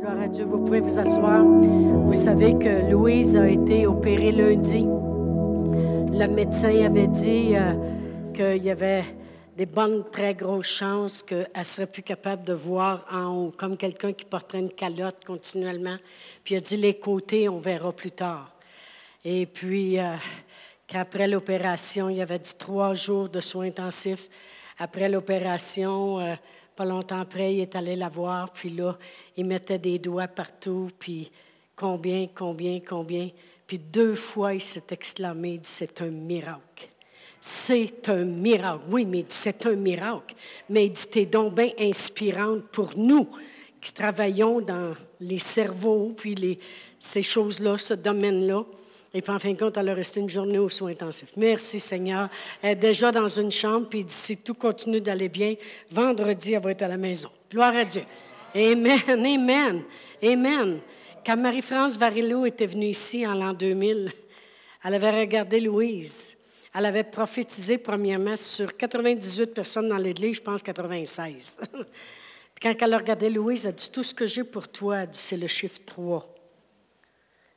Gloire à Dieu, vous pouvez vous asseoir. Vous savez que Louise a été opérée lundi. Le médecin avait dit euh, qu'il y avait des bonnes, très grosses chances qu'elle serait plus capable de voir en haut, comme quelqu'un qui porterait une calotte continuellement. Puis il a dit les côtés, on verra plus tard. Et puis, euh, qu'après l'opération, il avait dit trois jours de soins intensifs. Après l'opération, euh, pas longtemps après, il est allé la voir, puis là, il mettait des doigts partout, puis combien, combien, combien. Puis deux fois, il s'est exclamé, c'est un miracle. C'est un miracle. Oui, mais c'est un miracle. Mais il dit, t'es donc bien inspirante pour nous qui travaillons dans les cerveaux, puis ces choses-là, ce domaine-là. Et puis, en fin de compte, elle a resté une journée aux soins intensifs. Merci, Seigneur. Elle est déjà dans une chambre, puis si tout continue d'aller bien, vendredi, elle va être à la maison. Gloire à Dieu. Amen, amen, amen. Quand Marie-France Varillo était venue ici en l'an 2000, elle avait regardé Louise. Elle avait prophétisé premièrement sur 98 personnes dans l'église, je pense 96. puis quand elle a regardé Louise, elle a dit Tout ce que j'ai pour toi, c'est le chiffre 3.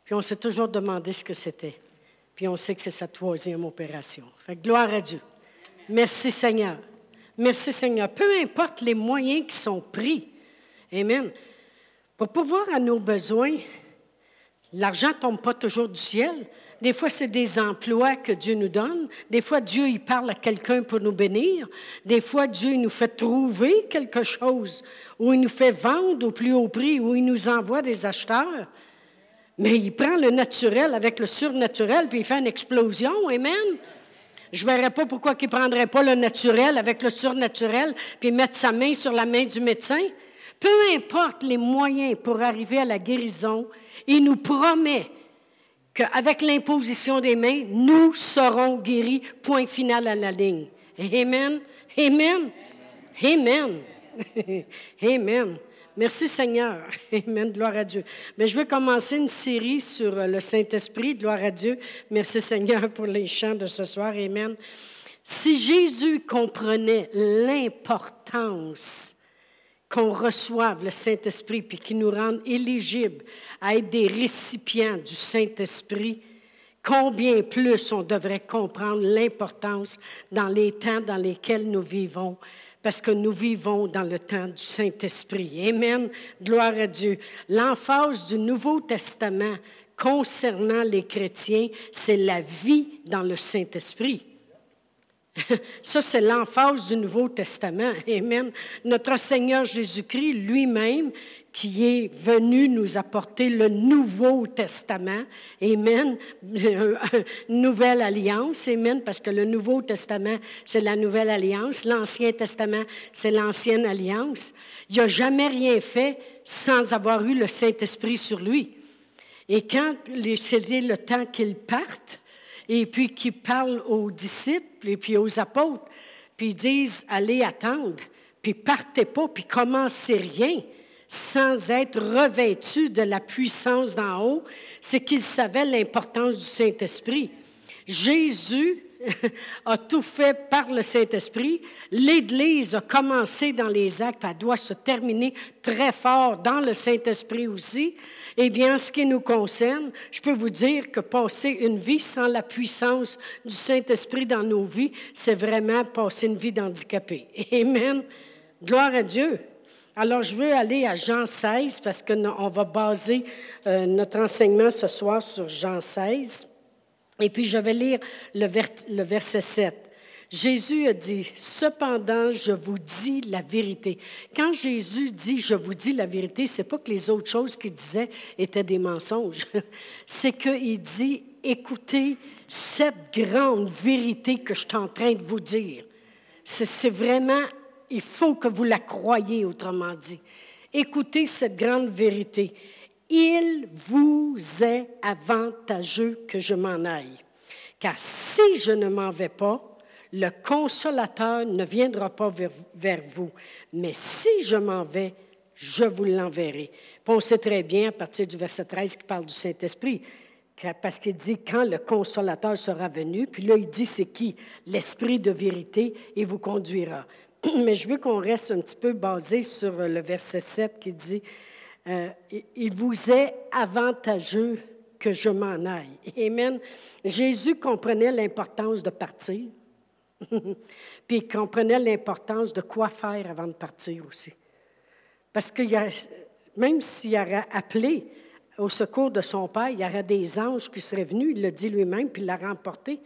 Puis on s'est toujours demandé ce que c'était. Puis on sait que c'est sa troisième opération. Fait gloire à Dieu. Merci Seigneur. Merci Seigneur. Peu importe les moyens qui sont pris. Amen. Pour pouvoir à nos besoins, l'argent ne tombe pas toujours du ciel. Des fois, c'est des emplois que Dieu nous donne. Des fois, Dieu, il parle à quelqu'un pour nous bénir. Des fois, Dieu il nous fait trouver quelque chose, ou il nous fait vendre au plus haut prix, ou il nous envoie des acheteurs. Mais il prend le naturel avec le surnaturel, puis il fait une explosion. Amen. Je ne verrais pas pourquoi il ne prendrait pas le naturel avec le surnaturel, puis mettre sa main sur la main du médecin. Peu importe les moyens pour arriver à la guérison, il nous promet qu'avec l'imposition des mains, nous serons guéris, point final à la ligne. Amen. Amen. Amen. Amen. Merci Seigneur. Amen. Gloire à Dieu. Mais je vais commencer une série sur euh, le Saint-Esprit. Gloire à Dieu. Merci Seigneur pour les chants de ce soir. Amen. Si Jésus comprenait l'importance qu'on reçoive le Saint-Esprit puis qu'il nous rende éligibles à être des récipients du Saint-Esprit, combien plus on devrait comprendre l'importance dans les temps dans lesquels nous vivons parce que nous vivons dans le temps du Saint-Esprit. Amen. Gloire à Dieu. L'emphase du Nouveau Testament concernant les chrétiens, c'est la vie dans le Saint-Esprit. Ça, c'est l'emphase du Nouveau Testament. Amen. Notre Seigneur Jésus-Christ lui-même, qui est venu nous apporter le Nouveau Testament. Amen. Nouvelle alliance. Amen. Parce que le Nouveau Testament, c'est la Nouvelle Alliance. L'Ancien Testament, c'est l'Ancienne Alliance. Il n'a jamais rien fait sans avoir eu le Saint-Esprit sur lui. Et quand c'était le temps qu'il parte, et puis qu'il parle aux disciples et puis aux apôtres, puis ils disent, allez attendre, puis partez pas, puis commencez rien sans être revêtu de la puissance d'en haut, c'est qu'il savait l'importance du Saint-Esprit. Jésus a tout fait par le Saint-Esprit. L'Église a commencé dans les actes, elle doit se terminer très fort dans le Saint-Esprit aussi. Eh bien, ce qui nous concerne, je peux vous dire que passer une vie sans la puissance du Saint-Esprit dans nos vies, c'est vraiment passer une vie d'handicapé. Amen. Gloire à Dieu. Alors, je veux aller à Jean 16 parce qu'on va baser euh, notre enseignement ce soir sur Jean 16. Et puis, je vais lire le, le verset 7. Jésus a dit, cependant, je vous dis la vérité. Quand Jésus dit, je vous dis la vérité, c'est pas que les autres choses qu'il disait étaient des mensonges. c'est qu'il dit, écoutez cette grande vérité que je suis en train de vous dire. C'est vraiment il faut que vous la croyiez, autrement dit. Écoutez cette grande vérité. Il vous est avantageux que je m'en aille. Car si je ne m'en vais pas, le consolateur ne viendra pas vers, vous. Mais si je m'en vais, je vous l'enverrai. on sait très bien, à partir du verset 13, qui parle du Saint-Esprit, parce qu'il dit quand le consolateur sera venu, puis là il dit c'est qui? L'Esprit de vérité, et vous conduira. mais je veux qu'on reste un petit peu basé sur le verset 7 qui dit euh, il vous est avantageux que je m'en aille. Amen. Jésus comprenait l'importance de partir, puis il comprenait l'importance de quoi faire avant de partir aussi. Parce que même s'il aurait appelé au secours de son Père, il y aurait des anges qui seraient venus, il le dit lui-même, puis il l'a remporté.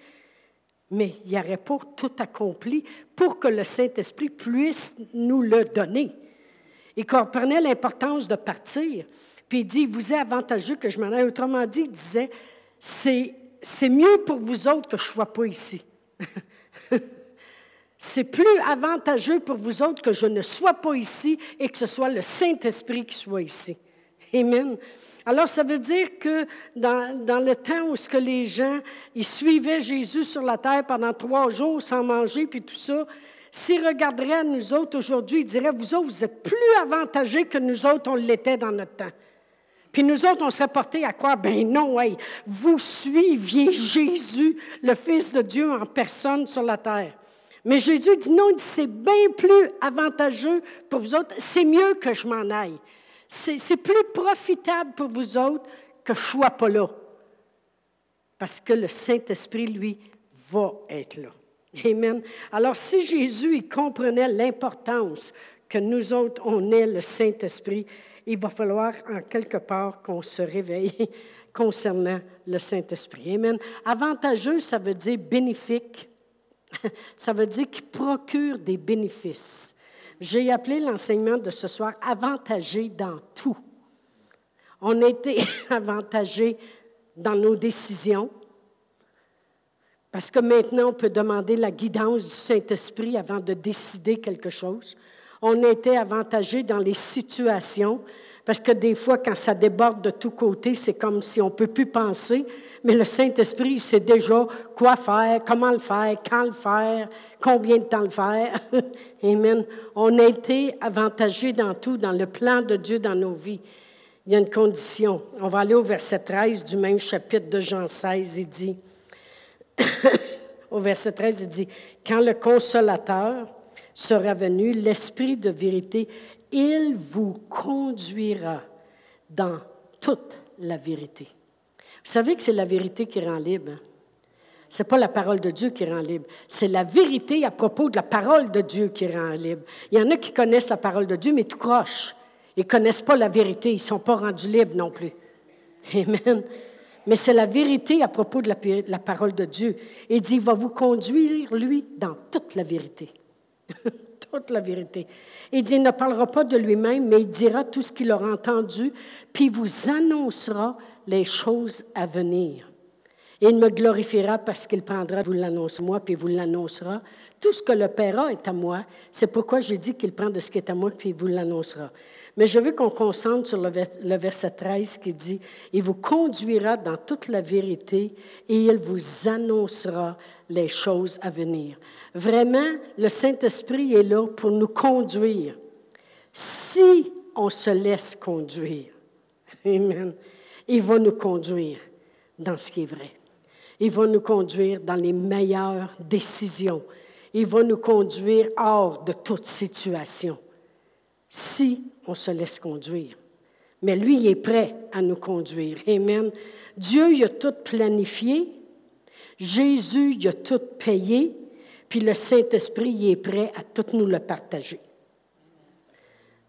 Mais il n'y aurait pas tout accompli pour que le Saint-Esprit puisse nous le donner. Il comprenait l'importance de partir. Puis il dit, vous est avantageux que je m'en aille. Autrement dit, il disait, c'est, c'est mieux pour vous autres que je ne sois pas ici. c'est plus avantageux pour vous autres que je ne sois pas ici et que ce soit le Saint-Esprit qui soit ici. Amen. Alors, ça veut dire que dans, dans, le temps où ce que les gens, ils suivaient Jésus sur la terre pendant trois jours sans manger, puis tout ça, s'ils regarderaient à nous autres aujourd'hui, ils diraient, vous autres, vous êtes plus avantagés que nous autres, on l'était dans notre temps. Puis nous autres, on serait portés à croire, ben non, hey, vous suiviez Jésus, le Fils de Dieu en personne sur la terre. Mais Jésus dit non, c'est bien plus avantageux pour vous autres, c'est mieux que je m'en aille. C'est plus profitable pour vous autres que je ne sois pas là. Parce que le Saint-Esprit, lui, va être là. Amen. Alors, si Jésus il comprenait l'importance que nous autres, on ait le Saint-Esprit, il va falloir en quelque part qu'on se réveille concernant le Saint-Esprit. Amen. Avantageux, ça veut dire bénéfique. Ça veut dire qu'il procure des bénéfices. J'ai appelé l'enseignement de ce soir avantagé dans tout. On a été avantagé dans nos décisions, parce que maintenant, on peut demander la guidance du Saint-Esprit avant de décider quelque chose. On a été avantagé dans les situations, parce que des fois, quand ça déborde de tous côtés, c'est comme si on ne peut plus penser, mais le Saint-Esprit, il sait déjà quoi faire, comment le faire, quand le faire, combien de temps le faire. Amen. On a été avantagé dans tout, dans le plan de Dieu dans nos vies. Il y a une condition. On va aller au verset 13 du même chapitre de Jean 16. Il dit, au verset 13, il dit, Quand le consolateur sera venu, l'Esprit de vérité, il vous conduira dans toute la vérité. Vous savez que c'est la vérité qui rend libre. Hein? Ce n'est pas la parole de Dieu qui rend libre. C'est la vérité à propos de la parole de Dieu qui rend libre. Il y en a qui connaissent la parole de Dieu, mais tout croche. Ils ne connaissent pas la vérité. Ils ne sont pas rendus libres non plus. Amen. Mais c'est la vérité à propos de la, la parole de Dieu. Il dit, il va vous conduire, lui, dans toute la vérité. toute la vérité. Il dit, il ne parlera pas de lui-même, mais il dira tout ce qu'il aura entendu, puis vous annoncera les choses à venir. Il me glorifiera parce qu'il prendra, vous l'annoncez moi, puis vous l'annoncera. Tout ce que le Père a est à moi. C'est pourquoi j'ai dit qu'il prend de ce qui est à moi, puis vous l'annoncera. Mais je veux qu'on concentre sur le verset 13 qui dit, Il vous conduira dans toute la vérité et il vous annoncera les choses à venir. Vraiment, le Saint-Esprit est là pour nous conduire. Si on se laisse conduire, Amen, il va nous conduire dans ce qui est vrai. Il va nous conduire dans les meilleures décisions. Il va nous conduire hors de toute situation. Si on se laisse conduire. Mais lui, il est prêt à nous conduire. Amen. Dieu, il a tout planifié. Jésus, il a tout payé. Puis le Saint-Esprit, il est prêt à tout nous le partager.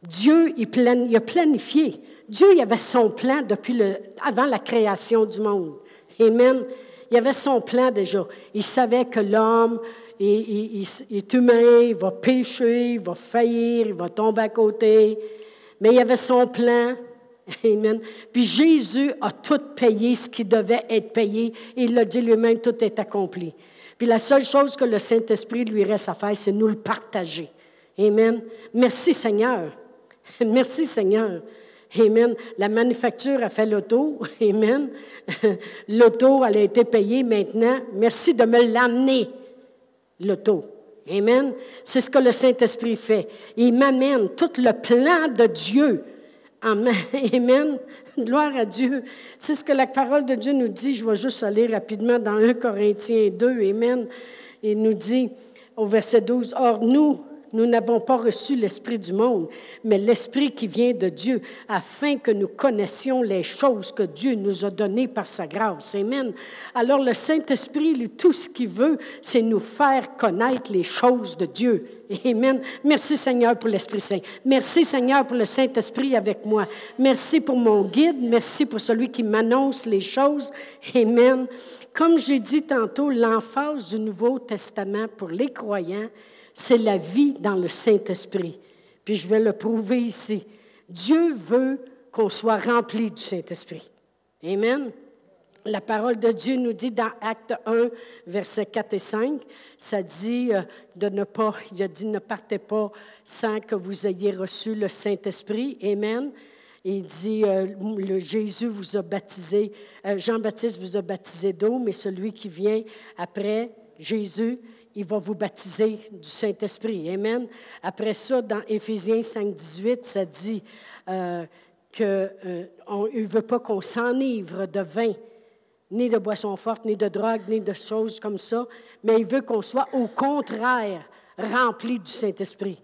Dieu, il, a planifié. Dieu, il avait son plan depuis avant la création du monde. Amen. Il avait son plan déjà. Il savait que l'homme est humain, il va pécher, il va faillir, il va tomber à côté. Mais il avait son plan. Amen. Puis Jésus a tout payé ce qui devait être payé. Et il l'a dit lui-même, tout est accompli. Puis la seule chose que le Saint-Esprit lui reste à faire, c'est nous le partager. Amen. Merci Seigneur. Merci Seigneur. Amen. La manufacture a fait l'auto. Amen. L'auto, elle a été payée maintenant. Merci de me l'amener, l'auto. Amen. C'est ce que le Saint-Esprit fait. Il m'amène tout le plan de Dieu. Amen. Gloire à Dieu. C'est ce que la parole de Dieu nous dit. Je vais juste aller rapidement dans 1 Corinthiens 2. Amen. Il nous dit au verset 12, Or nous, Nous n'avons pas reçu l'Esprit du monde, mais l'Esprit qui vient de Dieu, afin que nous connaissions les choses que Dieu nous a données par sa grâce. Amen. Alors le Saint-Esprit, lui, tout ce qu'il veut, c'est nous faire connaître les choses de Dieu. Amen. Merci Seigneur pour l'Esprit Saint. Merci Seigneur pour le Saint-Esprit avec moi. Merci pour mon guide. Merci pour celui qui m'annonce les choses. Amen. Comme j'ai dit tantôt, l'emphase du Nouveau Testament pour les croyants, c'est la vie dans le Saint-Esprit. Puis je vais le prouver ici. Dieu veut qu'on soit rempli du Saint-Esprit. Amen. La parole de Dieu nous dit dans Acte 1, versets 4 et 5, ça dit euh, de ne pas, il a dit ne partez pas sans que vous ayez reçu le Saint-Esprit. Amen. Il dit, euh, le Jésus vous a baptisé, euh, Jean-Baptiste vous a baptisé d'eau, mais celui qui vient après Jésus, il va vous baptiser du Saint-Esprit. Amen. Après ça, dans Éphésiens 5, 18, ça dit qu'il ne veut pas qu'on s'enivre de vin ni de boissons fortes, ni de drogue, ni de choses comme ça, mais il veut qu'on soit au contraire rempli du Saint-Esprit.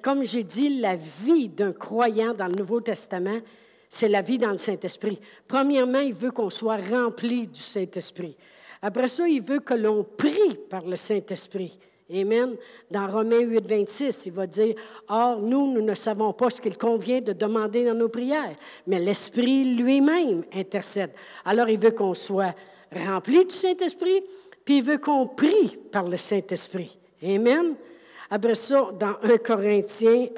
Comme j'ai dit, la vie d'un croyant dans le Nouveau Testament, c'est la vie dans le Saint-Esprit. Premièrement, il veut qu'on soit rempli du Saint-Esprit. Après ça, il veut que l'on prie par le Saint-Esprit. Amen. Dans Romains 8, 26, il va dire, Or, nous, nous ne savons pas ce qu'il convient de demander dans nos prières, mais l'Esprit lui-même intercède. Alors, il veut qu'on soit rempli du Saint-Esprit, puis il veut qu'on prie par le Saint-Esprit. Amen. Après ça, dans 1 Corinthiens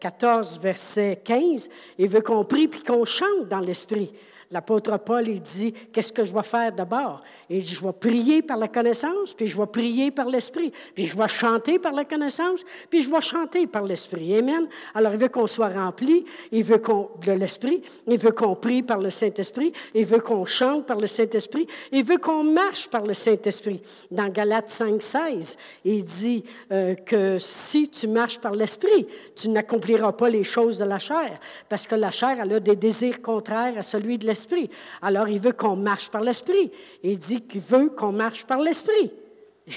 14, euh, verset 15, il veut qu'on prie puis qu'on chante dans l'Esprit. L'apôtre Paul, il dit, qu'est-ce que je vais faire d'abord? Il dit, je vais prier par la connaissance, puis je vais prier par l'Esprit, puis je vais chanter par la connaissance, puis je vais chanter par l'Esprit. Amen. Alors, il veut qu'on soit rempli, il veut qu'on, de l'Esprit, il veut qu'on prie par le Saint-Esprit, il veut qu'on chante par le Saint-Esprit, il veut qu'on marche par le Saint-Esprit. Dans Galates 5, 16, il dit euh, que si tu marches par l'Esprit, tu n'accompliras pas les choses de la chair, parce que la chair, elle a des désirs contraires à celui de l'Esprit alors, il veut qu'on marche par l'Esprit. Il dit qu'il veut qu'on marche par l'Esprit.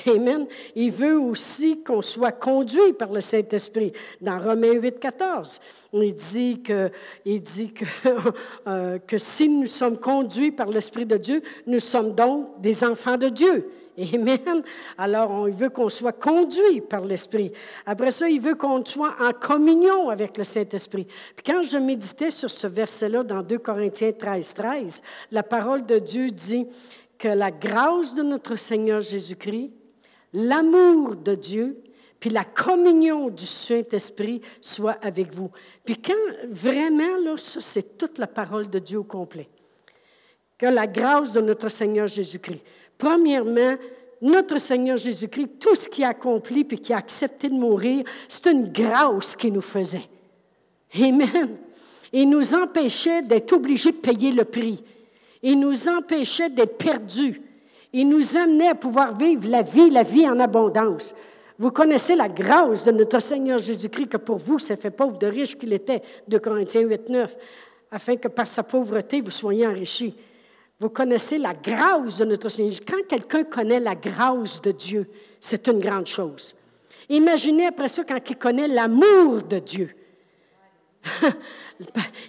Amen. Il veut aussi qu'on soit conduit par le Saint-Esprit. Dans Romains 8, 14, il dit que, il dit que, euh, que si nous sommes conduits par l'Esprit de Dieu, nous sommes donc des enfants de Dieu. Amen. Alors, on, il veut qu'on soit conduit par l'Esprit. Après ça, il veut qu'on soit en communion avec le Saint-Esprit. Puis quand je méditais sur ce verset-là dans 2 Corinthiens 13, 13, la parole de Dieu dit que la grâce de notre Seigneur Jésus-Christ, l'amour de Dieu, puis la communion du Saint-Esprit soit avec vous. Puis quand vraiment, là, ça, c'est toute la parole de Dieu au complet. Que la grâce de notre Seigneur Jésus-Christ. Premièrement, notre Seigneur Jésus-Christ, tout ce qu'il a accompli puis qui a accepté de mourir, c'est une grâce qu'il nous faisait. Amen. Il nous empêchait d'être obligés de payer le prix. Il nous empêchait d'être perdus. Il nous amenait à pouvoir vivre la vie, la vie en abondance. Vous connaissez la grâce de notre Seigneur Jésus-Christ, que pour vous, c'est fait pauvre de riche qu'il était, de Corinthiens 8, 9, afin que par sa pauvreté, vous soyez enrichis. Vous connaissez la grâce de notre Seigneur. Quand quelqu'un connaît la grâce de Dieu, c'est une grande chose. Imaginez après ça quand il connaît l'amour de Dieu.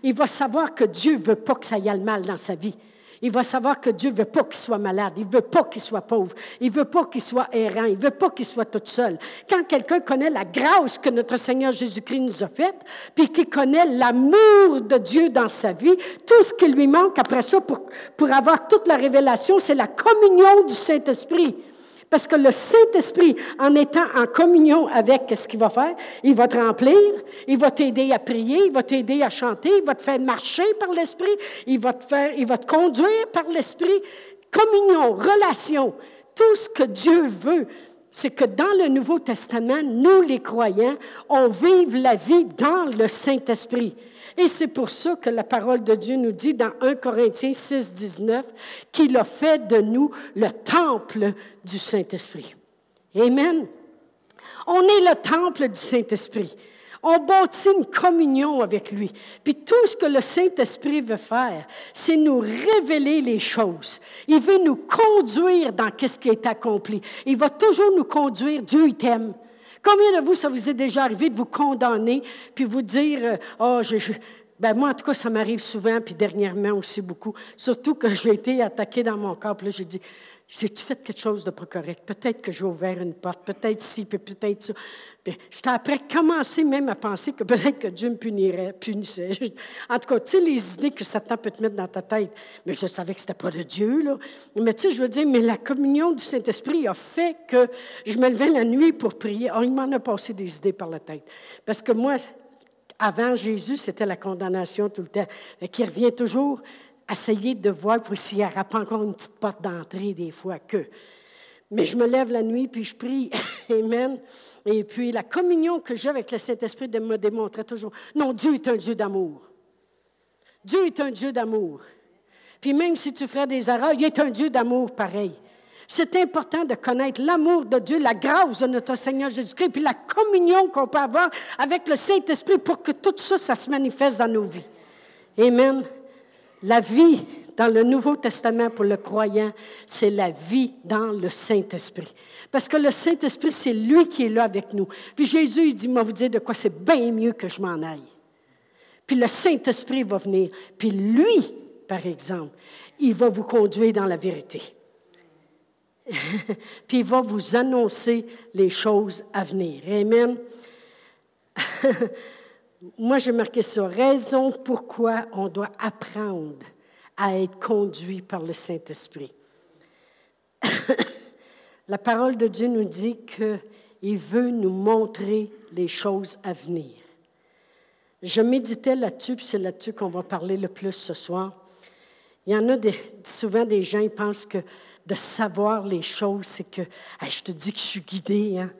il va savoir que Dieu ne veut pas que ça aille mal dans sa vie. Il va savoir que Dieu ne veut pas qu'il soit malade, il ne veut pas qu'il soit pauvre, il ne veut pas qu'il soit errant, il ne veut pas qu'il soit tout seul. Quand quelqu'un connaît la grâce que notre Seigneur Jésus-Christ nous a faite, puis qu'il connaît l'amour de Dieu dans sa vie, tout ce qui lui manque après ça pour, pour avoir toute la révélation, c'est la communion du Saint-Esprit. Parce que le Saint-Esprit, en étant en communion avec, qu'est-ce qu'il va faire? Il va te remplir, il va t'aider à prier, il va t'aider à chanter, il va te faire marcher par l'Esprit, il va te faire, il va te conduire par l'Esprit. Communion, relation, tout ce que Dieu veut, c'est que dans le Nouveau Testament, nous les croyants, on vive la vie dans le Saint-Esprit. Et c'est pour ça que la parole de Dieu nous dit dans 1 Corinthiens 6, 19 qu'il a fait de nous le temple du Saint-Esprit. Amen. On est le temple du Saint-Esprit. On bâtit une communion avec lui. Puis tout ce que le Saint-Esprit veut faire, c'est nous révéler les choses. Il veut nous conduire dans ce qui est accompli. Il va toujours nous conduire. Dieu, il t'aime. Combien de vous, ça vous est déjà arrivé de vous condamner, puis vous dire, oh, je, ben moi, en tout cas, ça m'arrive souvent, puis dernièrement aussi beaucoup. Surtout que j'ai été attaqué dans mon corps, puis là, j'ai dit, j'ai-tu fait quelque chose de pas correct? Peut-être que j'ai ouvert une porte, peut-être ci, peut-être ça. j'étais après commencé même à penser que peut-être que Dieu me punirait, punissait. En tout cas, tu sais, les idées que Satan peut te mettre dans ta tête. Mais je savais que ce n'était pas de Dieu. Mais tu sais, je veux dire, mais la communion du Saint-Esprit a fait que je me levais la nuit pour prier. Oh, il m'en a passé des idées par la tête. Parce que moi, avant Jésus, c'était la condamnation tout le temps. Qui revient toujours essayer de voir pour s'il n'y aura pas encore une petite porte d'entrée des fois que. Mais je me lève la nuit, puis je prie. Amen. Et puis la communion que j'ai avec le Saint-Esprit me démontrait toujours, non, Dieu est un Dieu d'amour. Dieu est un Dieu d'amour. Puis même si tu ferais des erreurs, il est un Dieu d'amour pareil. C'est important de connaître l'amour de Dieu, la grâce de notre Seigneur Jésus-Christ, puis la communion qu'on peut avoir avec le Saint-Esprit pour que tout ça, ça se manifeste dans nos vies. Amen. La vie dans le Nouveau Testament pour le croyant, c'est la vie dans le Saint-Esprit. Parce que le Saint-Esprit, c'est lui qui est là avec nous. Puis Jésus, il dit, moi vous dire de quoi c'est bien mieux que je m'en aille. Puis le Saint-Esprit va venir. Puis lui, par exemple, il va vous conduire dans la vérité. Puis il va vous annoncer les choses à venir. Amen. moi, j'ai marqué ça. Raison pourquoi on doit apprendre à être conduit par le Saint-Esprit. La parole de Dieu nous dit qu'il veut nous montrer les choses à venir. Je méditais là-dessus, puis c'est là-dessus qu'on va parler le plus ce soir. Il y en a souvent des gens, qui pensent que de savoir les choses, c'est que je te dis que je suis guidé. Hein?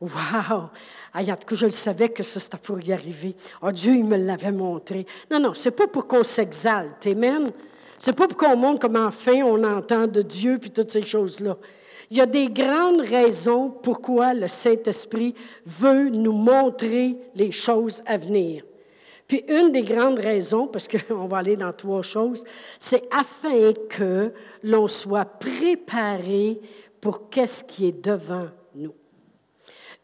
Wow! cas, je le savais que ça, c'était pour y arriver. Oh, Dieu, il me l'avait montré. Non, non, c'est pas pour qu'on s'exalte. Amen. C'est pas pour qu'on montre comment enfin on entend de Dieu puis toutes ces choses-là. Il y a des grandes raisons pourquoi le Saint-Esprit veut nous montrer les choses à venir. Puis une des grandes raisons, parce qu'on va aller dans trois choses, c'est afin que l'on soit préparé pour qu'est-ce qui est devant.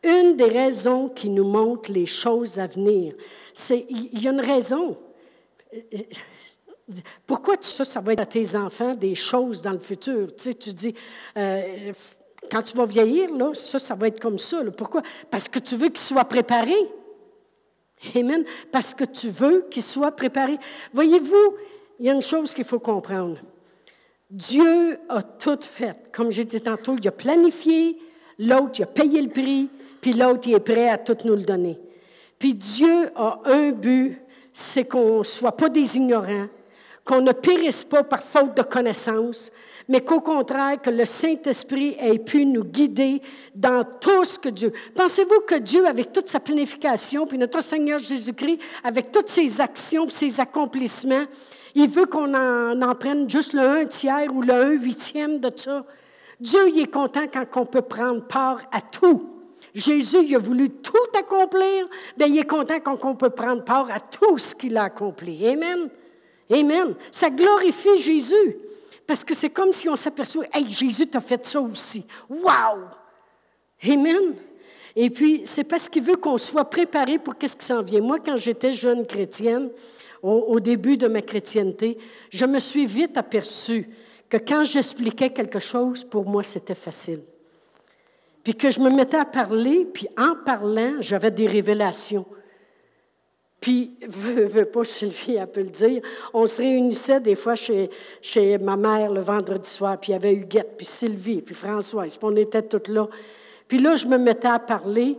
Une des raisons qui nous montre les choses à venir, c'est, il y a une raison. Pourquoi ça, ça va être à tes enfants des choses dans le futur? Tu sais, tu dis, euh, quand tu vas vieillir, là, ça, ça va être comme ça. Pourquoi? Parce que tu veux qu'ils soient préparés. Amen. Parce que tu veux qu'ils soient préparés. Voyez-vous, il y a une chose qu'il faut comprendre. Dieu a tout fait. Comme j'ai dit tantôt, il a planifié, l'autre, il a payé le prix, puis l'autre, il est prêt à tout nous le donner. Puis Dieu a un but, c'est qu'on ne soit pas des ignorants, qu'on ne périsse pas par faute de connaissance, mais qu'au contraire, que le Saint-Esprit ait pu nous guider dans tout ce que Dieu. Pensez-vous que Dieu, avec toute sa planification, puis notre Seigneur Jésus-Christ, avec toutes ses actions, ses accomplissements, il veut qu'on en, en, prenne juste le un tiers ou le un huitième de ça? Dieu, il est content quand on peut prendre part à tout. Jésus, il a voulu tout accomplir, bien, il est content quand on peut prendre part à tout ce qu'il a accompli. Amen. Amen. Ça glorifie Jésus. Parce que c'est comme si on s'aperçoit, hey, Jésus t'a fait ça aussi. Wow! Amen. Et puis, c'est parce qu'il veut qu'on soit préparé pour qu'est-ce qui s'en vient. Moi, quand j'étais jeune chrétienne, au, début de ma chrétienté, je me suis vite aperçue que quand j'expliquais quelque chose, pour moi, c'était facile. Puis que je me mettais à parler, puis en parlant, j'avais des révélations. Puis, veux, veux pas, Sylvie, elle peut le dire, on se réunissait des fois chez, chez ma mère le vendredi soir, puis il y avait Huguette, puis Sylvie, puis Françoise, puis on était toutes là. Puis là, je me mettais à parler,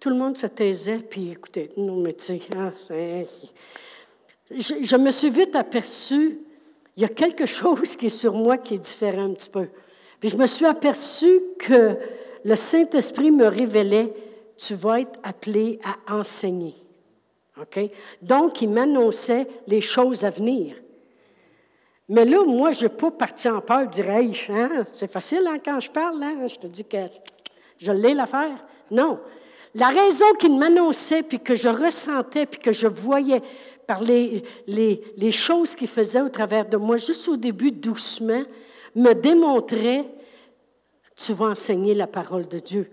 tout le monde se taisait, puis écoutez, tu sais, hein, je, je me suis vite aperçue, il y a quelque chose qui est sur moi qui est différent un petit peu. Puis je me suis aperçue que le Saint-Esprit me révélait, tu vas être appelé à enseigner. Donc, il m'annonçait les choses à venir. Mais là, moi, je n'ai pas parti en peur, je dirais, hein, c'est facile hein, quand je parle, hein? je te dis que je l'ai l'affaire. Non. La raison qu'il m'annonçait, puis que je ressentais, puis que je voyais par les, les, les choses qu'il faisait au travers de moi, juste au début, doucement, me démontrait tu vas enseigner la parole de Dieu.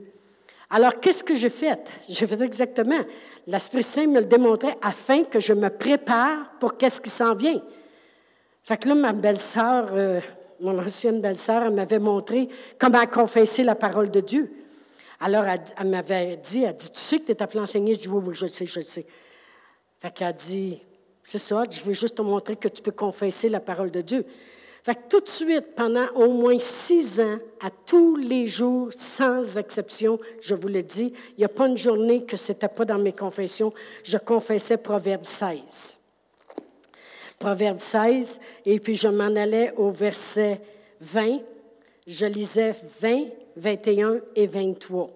Alors, qu'est-ce que j'ai fait? J'ai fait exactement. L'Esprit Saint me le démontrait afin que je me prépare pour qu'est-ce qui s'en vient. Fait que là, ma belle-sœur, euh, mon ancienne belle-sœur, elle m'avait montré comment confesser la parole de Dieu. Alors, elle, m'avait dit, elle dit, tu sais que tu es appelé enseigner? Je dis, oui, oui, je le sais, je le sais. Fait qu'elle dit, c'est ça, je veux juste te montrer que tu peux confesser la parole de Dieu. Tout de suite, pendant au moins six ans, à tous les jours, sans exception, je vous le dis, il n'y a pas une journée que ce n'était pas dans mes confessions, je confessais Proverbe 16. Proverbe 16, et puis je m'en allais au verset 20, je lisais 20, 21 et 23.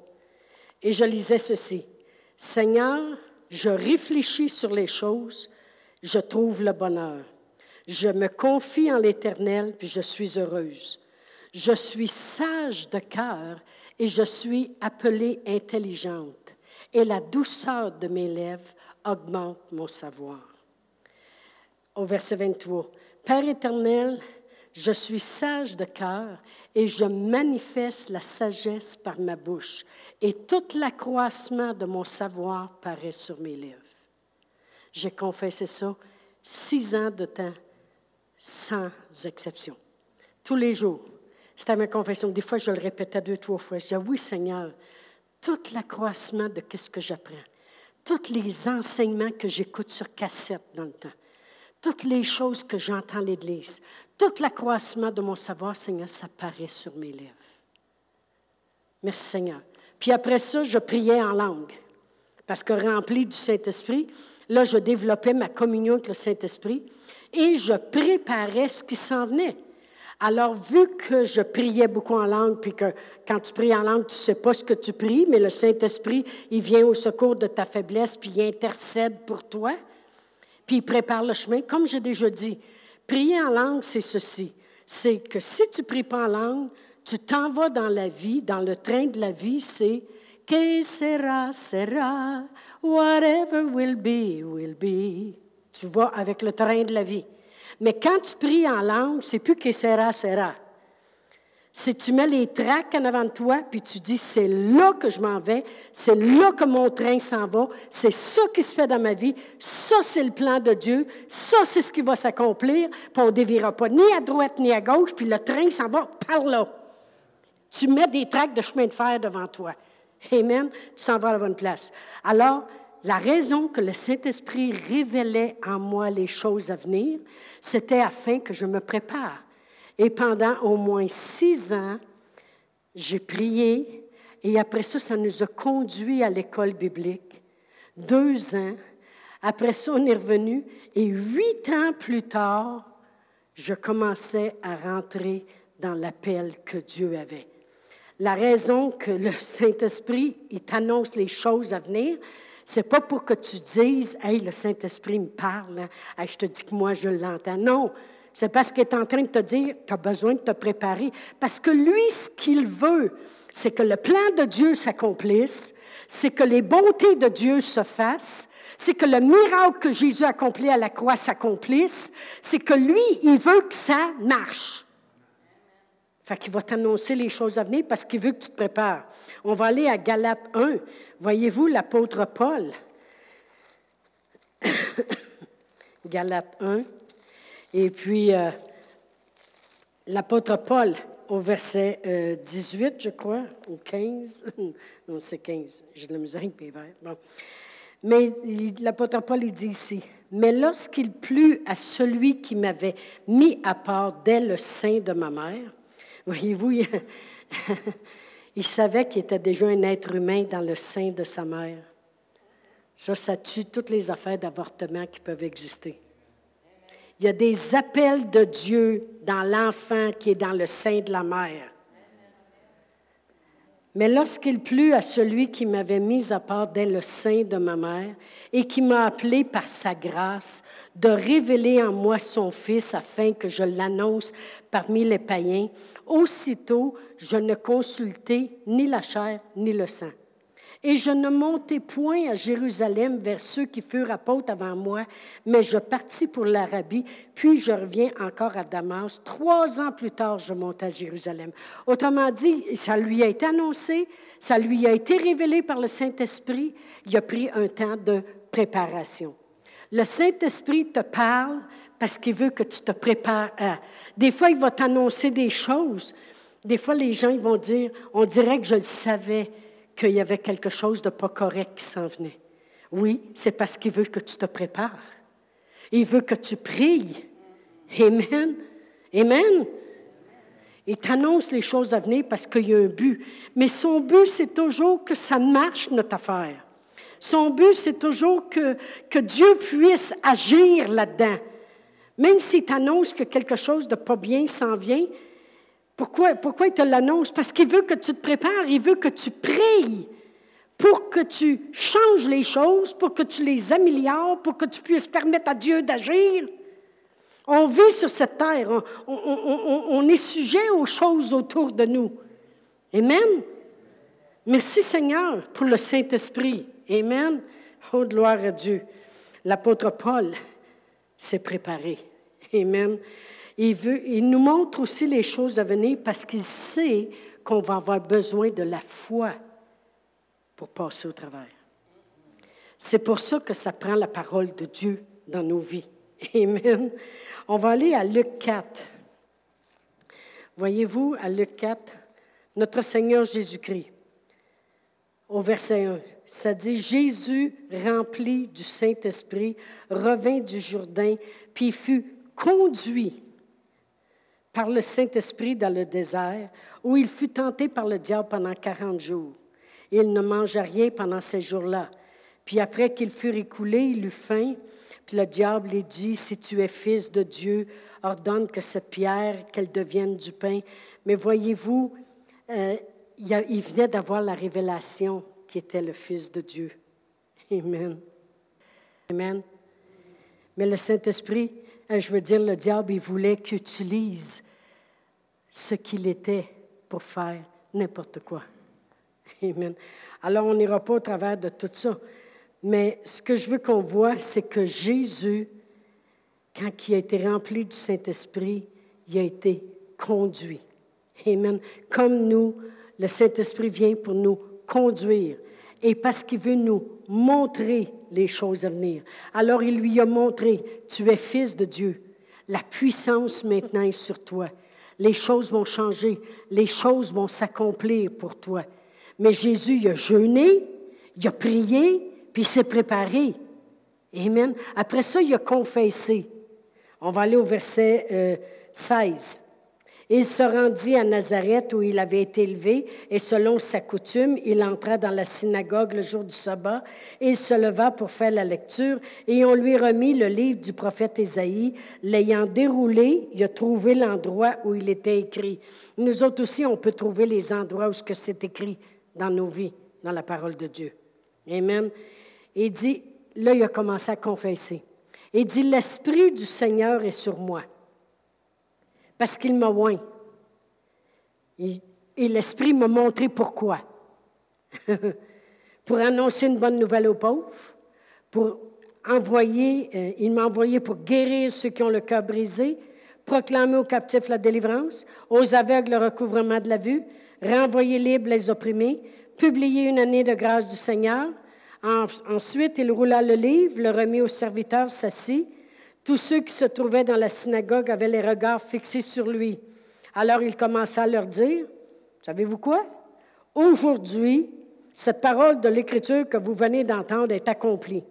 Et je lisais ceci. Seigneur, je réfléchis sur les choses, je trouve le bonheur. Je me confie en l'Éternel, puis je suis heureuse. Je suis sage de cœur et je suis appelée intelligente. Et la douceur de mes lèvres augmente mon savoir. Au verset 23, Père éternel, je suis sage de cœur et je manifeste la sagesse par ma bouche, et tout l'accroissement de mon savoir paraît sur mes lèvres. J'ai confessé ça six ans de temps sans exception. Tous les jours. C'était ma confession. Des fois, je le répétais deux, trois fois. Je disais, oui, Seigneur, tout l'accroissement de ce que j'apprends, tous les enseignements que j'écoute sur cassette dans le temps, toutes les choses que j'entends à l'Église, tout l'accroissement de mon savoir, Seigneur, ça paraît sur mes lèvres. Merci, Seigneur. Puis après ça, je priais en langue, parce que rempli du Saint-Esprit, là, je développais ma communion avec le Saint-Esprit et je préparais ce qui s'en venait. Alors, vu que je priais beaucoup en langue, puis que quand tu pries en langue, tu ne sais pas ce que tu pries, mais le Saint-Esprit, il vient au secours de ta faiblesse, puis il intercède pour toi, puis il prépare le chemin. Comme j'ai déjà dit, prier en langue, c'est ceci. C'est que si tu ne pries pas en langue, tu t'en vas dans la vie, dans le train de la vie, c'est que sera, sera, whatever will be, will be. Tu vas avec le train de la vie. Mais quand tu pries en langue, c'est plus que sera, sera. Si tu mets les tracts en avant de toi, puis tu dis, c'est là que je m'en vais, c'est là que mon train s'en va, c'est ça qui se fait dans ma vie, ça c'est le plan de Dieu, ça c'est ce qui va s'accomplir, puis on ne dévira pas ni à droite ni à gauche, puis le train s'en va par là. Tu mets des tracts de chemin de fer devant toi. Amen. Tu s'en vas à la bonne place. Alors, la raison que le Saint-Esprit révélait en moi les choses à venir, c'était afin que je me prépare. Et pendant au moins six ans, j'ai prié et après ça, ça nous a conduits à l'école biblique. Deux ans. Après ça, on est revenu et huit ans plus tard, je commençais à rentrer dans l'appel que Dieu avait. La raison que le Saint-Esprit, il t'annonce les choses à venir, c'est pas pour que tu dises, hey, le Saint-Esprit me parle, hein. je te dis que moi je l'entends. Non, c'est parce qu'il est en train de te dire, tu as besoin de te préparer. Parce que lui, ce qu'il veut, c'est que le plan de Dieu s'accomplisse, c'est que les bontés de Dieu se fassent, c'est que le miracle que Jésus a accompli à la croix s'accomplisse, c'est que lui, il veut que ça marche. Fait qu'il va t'annoncer les choses à venir parce qu'il veut que tu te prépares. On va aller à Galates 1. Voyez-vous l'apôtre Paul? Galates 1. Et puis, euh, l'apôtre Paul, au verset 18, euh, je crois, ou 15. non, c'est 15. J'ai de la misère avec Bon. Mais l'apôtre Paul, il dit ici, mais lorsqu'il plut à celui qui m'avait mis à part dès le sein de ma mère, voyez-vous, il savait qu'il était déjà un être humain dans le sein de sa mère. Ça, ça tue toutes les affaires d'avortement qui peuvent exister. Il y a des appels de Dieu dans l'enfant qui est dans le sein de la mère. Mais lorsqu'il plut à celui qui m'avait mis à part dès le sein de ma mère et qui m'a appelé par sa grâce de révéler en moi son Fils afin que je l'annonce parmi les païens, aussitôt je ne consultai ni la chair ni le sang. Et je ne montai point à Jérusalem vers ceux qui furent apôtres avant moi, mais je partis pour l'Arabie, puis je reviens encore à Damas. Trois ans plus tard, je monte à Jérusalem. Autrement dit, ça lui a été annoncé, ça lui a été révélé par le Saint-Esprit. Il a pris un temps de préparation. Le Saint-Esprit te parle parce qu'il veut que tu te prépares à. Des fois, il va t'annoncer des choses. Des fois, les gens vont dire, on dirait que je le savais qu'il y avait quelque chose de pas correct qui s'en venait. Oui, c'est parce qu'il veut que tu te prépares. Il veut que tu pries. Amen. Amen. Il t'annonce les choses à venir parce qu'il y a un but. Mais son but, c'est toujours que ça marche, notre affaire. Son but, c'est toujours que, que Dieu puisse agir là-dedans. Même s'il t'annonce que quelque chose de pas bien s'en vient, pourquoi, il te l'annonce? Parce qu'il veut que tu te prépares, il veut que tu pries pour que tu changes les choses, pour que tu les améliores, pour que tu puisses permettre à Dieu d'agir. On vit sur cette terre, on, on, est sujet aux choses autour de nous. Amen. Merci Seigneur pour le Saint-Esprit. Amen. Oh, gloire à Dieu. L'apôtre Paul s'est préparé. Amen. Il, nous montre aussi les choses à venir parce qu'il sait qu'on va avoir besoin de la foi pour passer au travers. C'est pour ça que ça prend la parole de Dieu dans nos vies. Amen. On va aller à Luc 4. Voyez-vous, à Luc 4, notre Seigneur Jésus-Christ, au verset 1, ça dit Jésus, rempli du Saint-Esprit, revint du Jourdain, puis fut conduit par le Saint-Esprit dans le désert, où il fut tenté par le diable pendant quarante jours. Il ne mangea rien pendant ces jours-là. Puis après qu'il fut écoulé, il eut faim. Puis le diable lui dit, si tu es fils de Dieu, ordonne que cette pierre, qu'elle devienne du pain. Mais voyez-vous, euh, il venait d'avoir la révélation qui était le Fils de Dieu. Amen. Amen. Mais le Saint-Esprit, euh, je veux dire, le diable, il voulait qu'il utilise ce qu'il était pour faire n'importe quoi. Amen. Alors, on n'ira pas au travers de tout ça. Mais ce que je veux qu'on voit, c'est que Jésus, quand il a été rempli du Saint-Esprit, il a été conduit. Amen. Comme nous, le Saint-Esprit vient pour nous conduire et parce qu'il veut nous montrer les choses à venir. Alors il lui a montré, tu es fils de Dieu. La puissance maintenant est sur toi. Les choses vont changer, les choses vont s'accomplir pour toi. Mais Jésus, il a jeûné, il a prié, puis il s'est préparé. Amen. Après ça, il a confessé. On va aller au verset 16. Il se rendit à Nazareth où il avait été élevé, et selon sa coutume, il entra dans la synagogue le jour du sabbat, et il se leva pour faire la lecture, et on lui remit le livre du prophète Ésaïe. L'ayant déroulé, il a trouvé l'endroit où il était écrit. Nous autres aussi, on peut trouver les endroits où c'est écrit dans nos vies, dans la parole de Dieu. Amen. Il dit, là, il a commencé à confesser. Il dit, l'Esprit du Seigneur est sur moi parce qu'il m'a oint. Et, l'Esprit m'a montré pourquoi. pour annoncer une bonne nouvelle aux pauvres, pour envoyer, euh, il m'a envoyé pour guérir ceux qui ont le cœur brisé, proclamer aux captifs la délivrance, aux aveugles le recouvrement de la vue, renvoyer libres les opprimés, publier une année de grâce du Seigneur. ensuite, il roula le livre, le remit au serviteur, s'assit. Tous ceux qui se trouvaient dans la synagogue avaient les regards fixés sur lui. Alors il commença à leur dire, savez-vous quoi? Aujourd'hui, cette parole de l'Écriture que vous venez d'entendre est accomplie.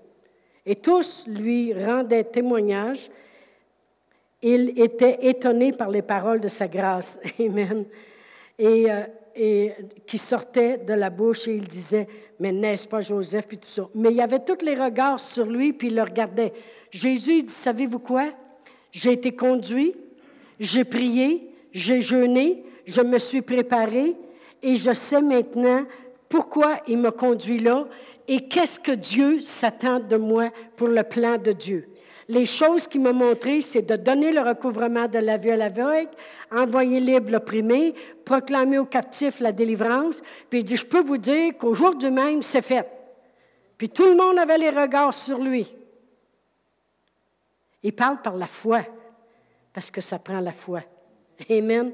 Et tous lui rendaient témoignage. Il était étonné par les paroles de sa grâce. Amen. Et, euh, et qui sortaient de la bouche et il disait, mais n'est-ce pas Joseph, puis tout ça. Mais il y avait tous les regards sur lui, puis il le regardait. Jésus dit, savez-vous quoi? J'ai été conduit, j'ai prié, j'ai jeûné, je me suis préparé et je sais maintenant pourquoi il m'a conduit là et qu'est-ce que Dieu s'attend de moi pour le plan de Dieu. Les choses qu'il m'a montrées, c'est de donner le recouvrement de la vue à l'aveugle, envoyer libre l'opprimé, proclamer aux captifs la délivrance. Puis il dit, je peux vous dire qu'au jour du même, c'est fait. Puis tout le monde avait les regards sur lui. Il parle par la foi, parce que ça prend la foi. Amen.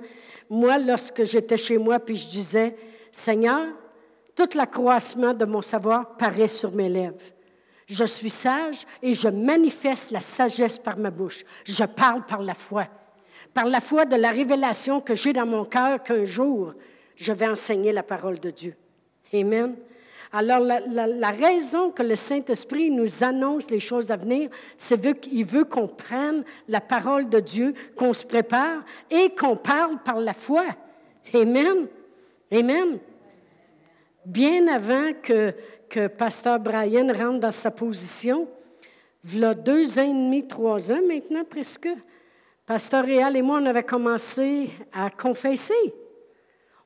Moi, lorsque j'étais chez moi, puis je disais, Seigneur, tout l'accroissement de mon savoir paraît sur mes lèvres. Je suis sage et je manifeste la sagesse par ma bouche. Je parle par la foi. Par la foi de la révélation que j'ai dans mon cœur qu'un jour, je vais enseigner la parole de Dieu. Amen. Alors, la, raison que le Saint-Esprit nous annonce les choses à venir, c'est qu'il veut qu'on prenne la parole de Dieu, qu'on se prépare et qu'on parle par la foi. Amen. Amen. Bien avant que, que Pasteur Brian rentre dans sa position, il a deux ans et demi, trois ans maintenant presque, Pasteur Réal et moi, on avait commencé à confesser.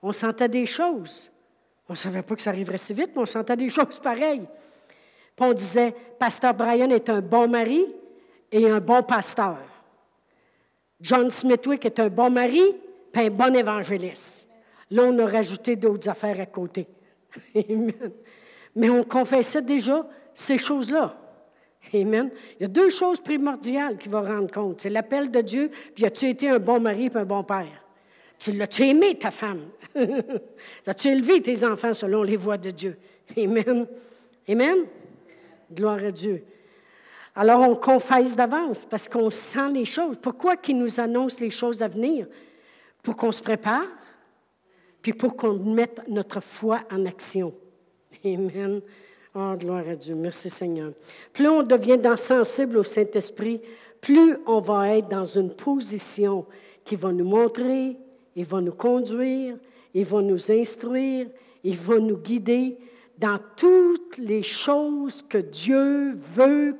On sentait des choses. On ne savait pas que ça arriverait si vite, mais on sentait des choses pareilles. Puis on disait, Pasteur Brian est un bon mari et un bon pasteur. John Smithwick est un bon mari et un bon évangéliste. Là, on a rajouté d'autres affaires à côté. Mais on confessait déjà ces choses-là. Amen. Il y a deux choses primordiales qu'il va rendre compte. C'est l'appel de Dieu, puis as-tu été un bon mari et un bon père? Tu l'as-tu aimé, ta femme? As-tu élevé tes enfants selon les voies de Dieu? Amen. Amen. Gloire à Dieu. Alors, on confesse d'avance parce qu'on sent les choses. Pourquoi qu'il nous annonce les choses à venir? Pour qu'on se prépare, puis pour qu'on mette notre foi en action. Amen. Oh, gloire à Dieu. Merci Seigneur. Plus on devient sensible au Saint-Esprit, plus on va être dans une position qui va nous montrer, il va nous conduire, il va nous instruire, il va nous guider dans toutes les choses que Dieu veut.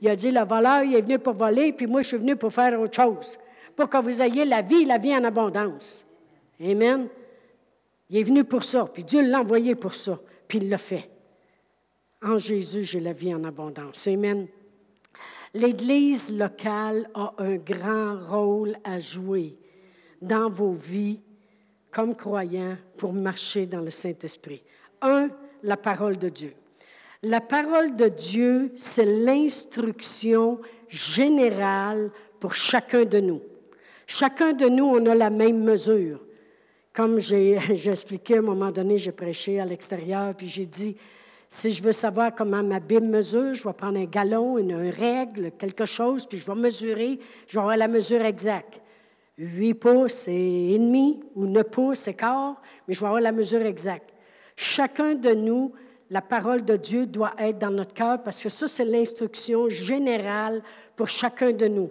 Il a dit, le voleur, il est venu pour voler, puis moi, je suis venu pour faire autre chose, pour que vous ayez la vie, la vie en abondance. Amen. Il est venu pour ça, puis Dieu l'a envoyé pour ça, puis il l'a fait. En Jésus, j'ai la vie en abondance. Amen. L'Église locale a un grand rôle à jouer dans vos vies comme croyants pour marcher dans le Saint-Esprit. Un, la parole de Dieu. La parole de Dieu, c'est l'instruction générale pour chacun de nous. Chacun de nous, on a la même mesure. Comme j'ai expliqué à un moment donné, j'ai prêché à l'extérieur, puis j'ai dit, si je veux savoir comment ma Bible mesure, je vais prendre un galon, une, règle, quelque chose, puis je vais mesurer, je vais avoir la mesure exacte. 8 pouces et demi ou 9 pouces et quart, mais je vais avoir la mesure exacte. Chacun de nous, la parole de Dieu doit être dans notre cœur parce que ça, c'est l'instruction générale pour chacun de nous.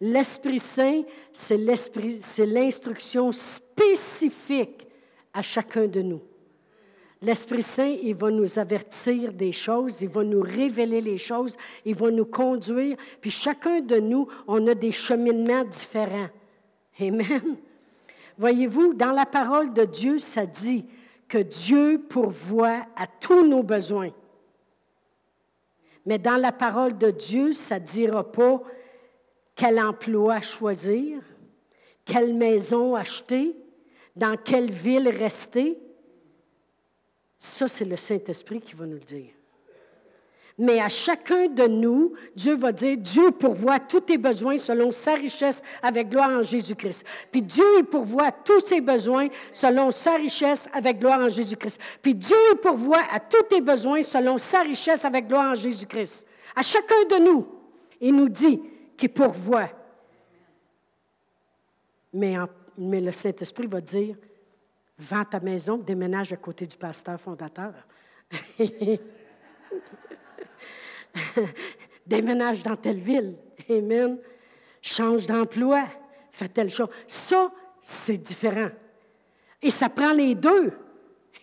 L'Esprit Saint, c'est l'instruction spécifique à chacun de nous. L'Esprit Saint, il va nous avertir des choses, il va nous révéler les choses, il va nous conduire. Puis chacun de nous, on a des cheminements différents. Amen. Voyez-vous, dans la parole de Dieu, ça dit que Dieu pourvoit à tous nos besoins. Mais dans la parole de Dieu, ça ne dira pas quel emploi choisir, quelle maison acheter, dans quelle ville rester. Ça, c'est le Saint-Esprit qui va nous le dire. Mais à chacun de nous, Dieu va dire, Dieu pourvoit tous tes besoins selon sa richesse avec gloire en Jésus-Christ. Puis Dieu pourvoit tous tes besoins selon sa richesse avec gloire en Jésus-Christ. Puis Dieu pourvoit à tous tes besoins selon sa richesse avec gloire en Jésus-Christ. À chacun de nous, il nous dit qu'il pourvoit. Mais, mais le Saint-Esprit va dire, vends ta maison, déménage à côté du pasteur fondateur. déménage dans telle ville. Amen. Change d'emploi. Fais telle chose. Ça, c'est différent. Et ça prend les deux.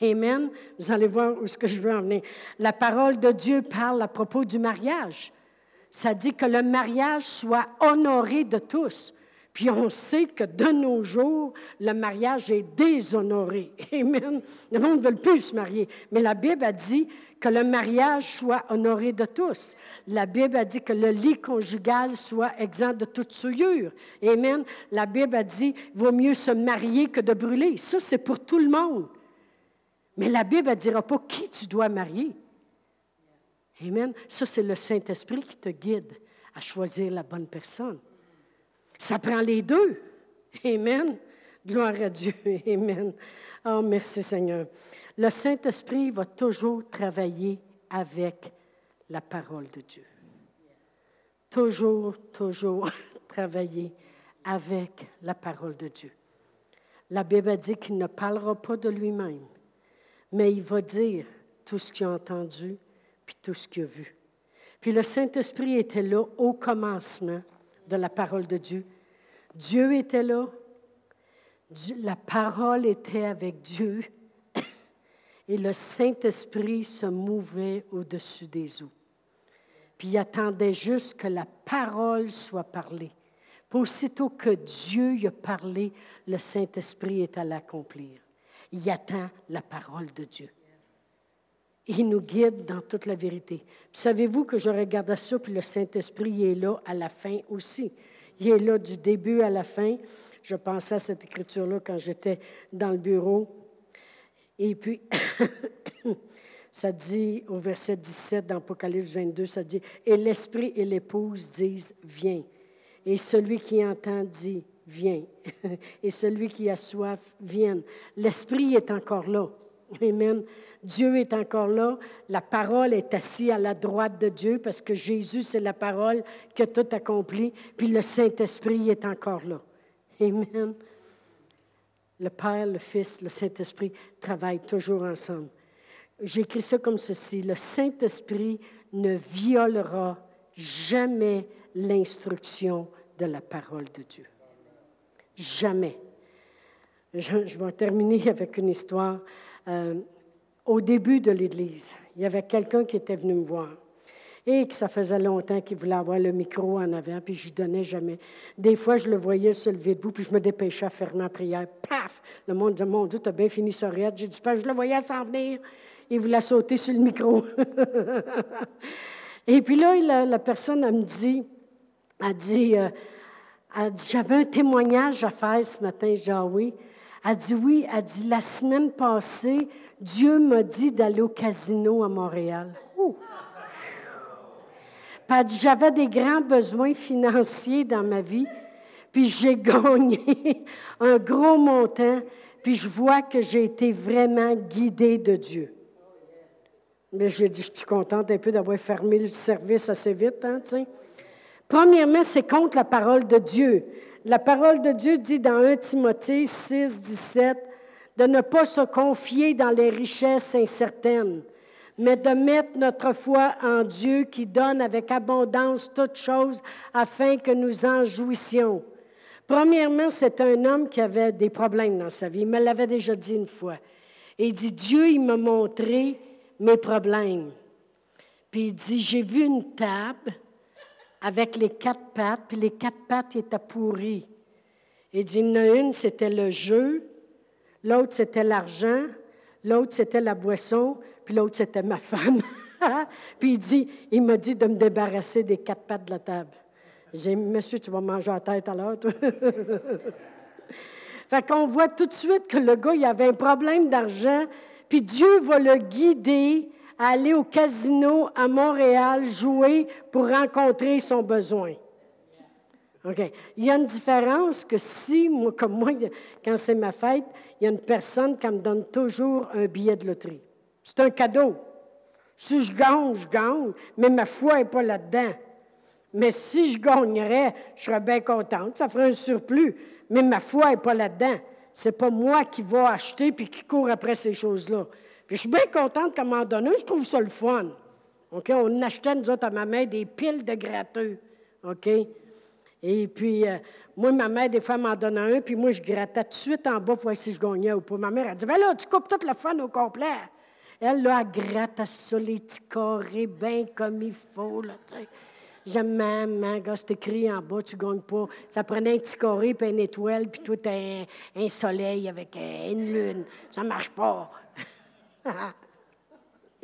Amen. Vous allez voir où ce que je veux en venir. La parole de Dieu parle à propos du mariage. Ça dit que le mariage soit honoré de tous. Puis on sait que de nos jours, le mariage est déshonoré. Amen. Le monde ne veut plus se marier. Mais la Bible a dit que le mariage soit honoré de tous. La Bible a dit que le lit conjugal soit exempt de toute souillure. Amen. La Bible a dit, vaut mieux se marier que de brûler. Ça, c'est pour tout le monde. Mais la Bible ne dira pas qui tu dois marier. Amen. Ça, c'est le Saint-Esprit qui te guide à choisir la bonne personne. Ça prend les deux. Amen. Gloire à Dieu. Amen. Oh, merci Seigneur. Le Saint-Esprit va toujours travailler avec la parole de Dieu. Toujours, toujours travailler avec la parole de Dieu. La Bible dit qu'il ne parlera pas de lui-même, mais il va dire tout ce qu'il a entendu, puis tout ce qu'il a vu. Puis le Saint-Esprit était là au commencement de la parole de Dieu. Dieu était là. la parole était avec Dieu. Et le Saint-Esprit se mouvait au-dessus des eaux. Puis il attendait juste que la parole soit parlée. Puis aussitôt que Dieu y a parlé, le Saint-Esprit est à l'accomplir. Il attend la parole de Dieu. Il nous guide dans toute la vérité. Savez-vous que je regarde ça, puis le Saint-Esprit est là à la fin aussi. Il est là du début à la fin. Je pensais à cette écriture-là quand j'étais dans le bureau. Et puis, ça dit au verset 17 d'Apocalypse 22, ça dit, Et l'Esprit et l'épouse disent, viens. Et celui qui entend dit, viens. et celui qui a soif, vienne. L'Esprit est encore là. Amen. Dieu est encore là. La parole est assise à la droite de Dieu parce que Jésus, c'est la parole qui a tout accompli. Puis le Saint-Esprit est encore là. Amen. Le Père, le Fils, le Saint-Esprit travaillent toujours ensemble. J'écris ça comme ceci. Le Saint-Esprit ne violera jamais l'instruction de la parole de Dieu. Jamais. Je, vais terminer avec une histoire. Euh, au début de l'Église, il y avait quelqu'un qui était venu me voir et que ça faisait longtemps qu'il voulait avoir le micro en avant, puis je lui donnais jamais. Des fois, je le voyais se lever debout, puis je me dépêchais à faire ma prière. Paf! Le monde disait, mon Dieu, tu as bien fini ça, J'ai dit, je le voyais s'en venir. Il voulait sauter sur le micro. et puis là, la, personne, elle me dit, elle dit, euh, dit j'avais un témoignage à faire ce matin. Je dis, ah oui. Elle dit, oui. Elle dit, la semaine passée, Dieu m'a dit d'aller au casino à Montréal. J'avais des grands besoins financiers dans ma vie, puis j'ai gagné un gros montant, puis je vois que j'ai été vraiment guidée de Dieu. Mais j'ai dit, je suis contente un peu d'avoir fermé le service assez vite, hein, Premièrement, c'est contre la parole de Dieu. La parole de Dieu dit dans 1 Timothée 6, 17, de ne pas se confier dans les richesses incertaines, mais de mettre notre foi en Dieu qui donne avec abondance toutes choses afin que nous en jouissions. Premièrement, c'est un homme qui avait des problèmes dans sa vie. Il me l'avait déjà dit une fois. Et il dit, Dieu, il m'a montré mes problèmes. Puis il dit, j'ai vu une table avec les quatre pattes, puis les quatre pattes étaient pourries. Il dit, il y en a une, c'était le jeu, l'autre c'était l'argent, l'autre c'était la boisson, puis l'autre c'était ma femme. puis il dit, il m'a dit de me débarrasser des quatre pattes de la table. J'ai dit, monsieur, tu vas manger la tête alors, toi. fait qu'on voit tout de suite que le gars, il avait un problème d'argent, puis Dieu va le guider à aller au casino à Montréal jouer pour rencontrer son besoin. OK. Il y a une différence que si, moi, comme moi, quand c'est ma fête, il y a une personne qui me donne toujours un billet de loterie. C'est un cadeau. Si je gagne, je gagne, mais ma foi n'est pas là-dedans. Mais si je gagnerais, je serais bien contente, ça ferait un surplus. Mais ma foi n'est pas là-dedans. C'est pas moi qui vais acheter puis qui court après ces choses-là. Puis je suis bien contente qu'à un moment donné, je trouve ça le fun. OK? On achetait, nous autres, à ma mère, des piles de gratteux. OK? Et puis, euh, moi, ma mère, des fois, m'en donnait un, puis moi, je grattais tout de suite en bas pour voir si je gagnais ou pas. Ma mère, elle dit, ben là, tu coupes toute la fun au complet. Elle, là, elle gratte à ça, les petits carrés, bien comme il faut, là, tu sais. J'aime même, hein, gars, c'est écrit en bas, tu ne gagnes pas. Ça prenait un petit carré, puis une étoile, puis tout un, un soleil avec euh, une lune. Ça marche pas.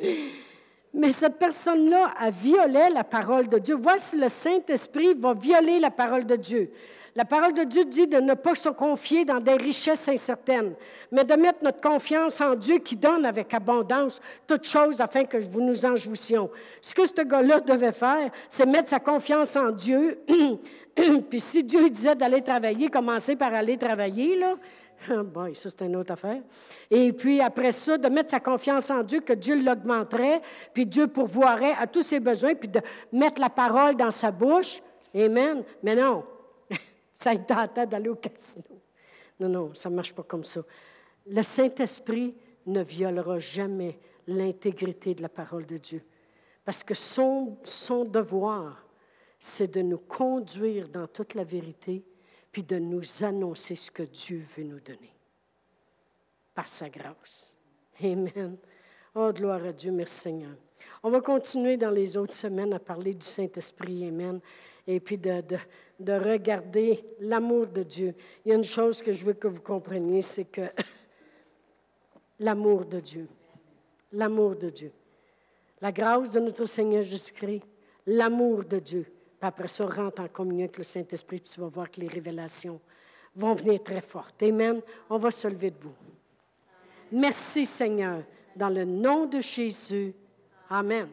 Mais cette personne-là a violé la parole de Dieu. Voici le Saint-Esprit va violer la parole de Dieu. La parole de Dieu dit de ne pas se confier dans des richesses incertaines, mais de mettre notre confiance en Dieu qui donne avec abondance toutes choses afin que vous nous en jouissions. Ce que ce gars-là devait faire, c'est mettre sa confiance en Dieu. Puis si Dieu disait d'aller travailler, commencer par aller travailler, là, Bon, ça, c'est une autre affaire. Et puis, après ça, de mettre sa confiance en Dieu, que Dieu l'augmenterait, puis Dieu pourvoirait à tous ses besoins, puis de mettre la parole dans sa bouche. Amen. Mais non, ça est tête d'aller au casino. Non, non, ça ne marche pas comme ça. Le Saint-Esprit ne violera jamais l'intégrité de la parole de Dieu. Parce que son, son devoir, c'est de nous conduire dans toute la vérité, puis de nous annoncer ce que Dieu veut nous donner. Par sa grâce. Amen. Oh, gloire à Dieu, merci Seigneur. On va continuer dans les autres semaines à parler du Saint-Esprit. Amen et puis de, de, regarder l'amour de Dieu. Il y a une chose que je veux que vous compreniez, c'est que l'amour de Dieu, l'amour de Dieu, la grâce de notre Seigneur Jésus-Christ, l'amour de Dieu. Après ça, rentre en communion avec le Saint-Esprit, puis tu vas voir que les révélations vont venir très fortes. Amen. On va se lever debout. Merci Seigneur. Dans le nom de Jésus. Amen.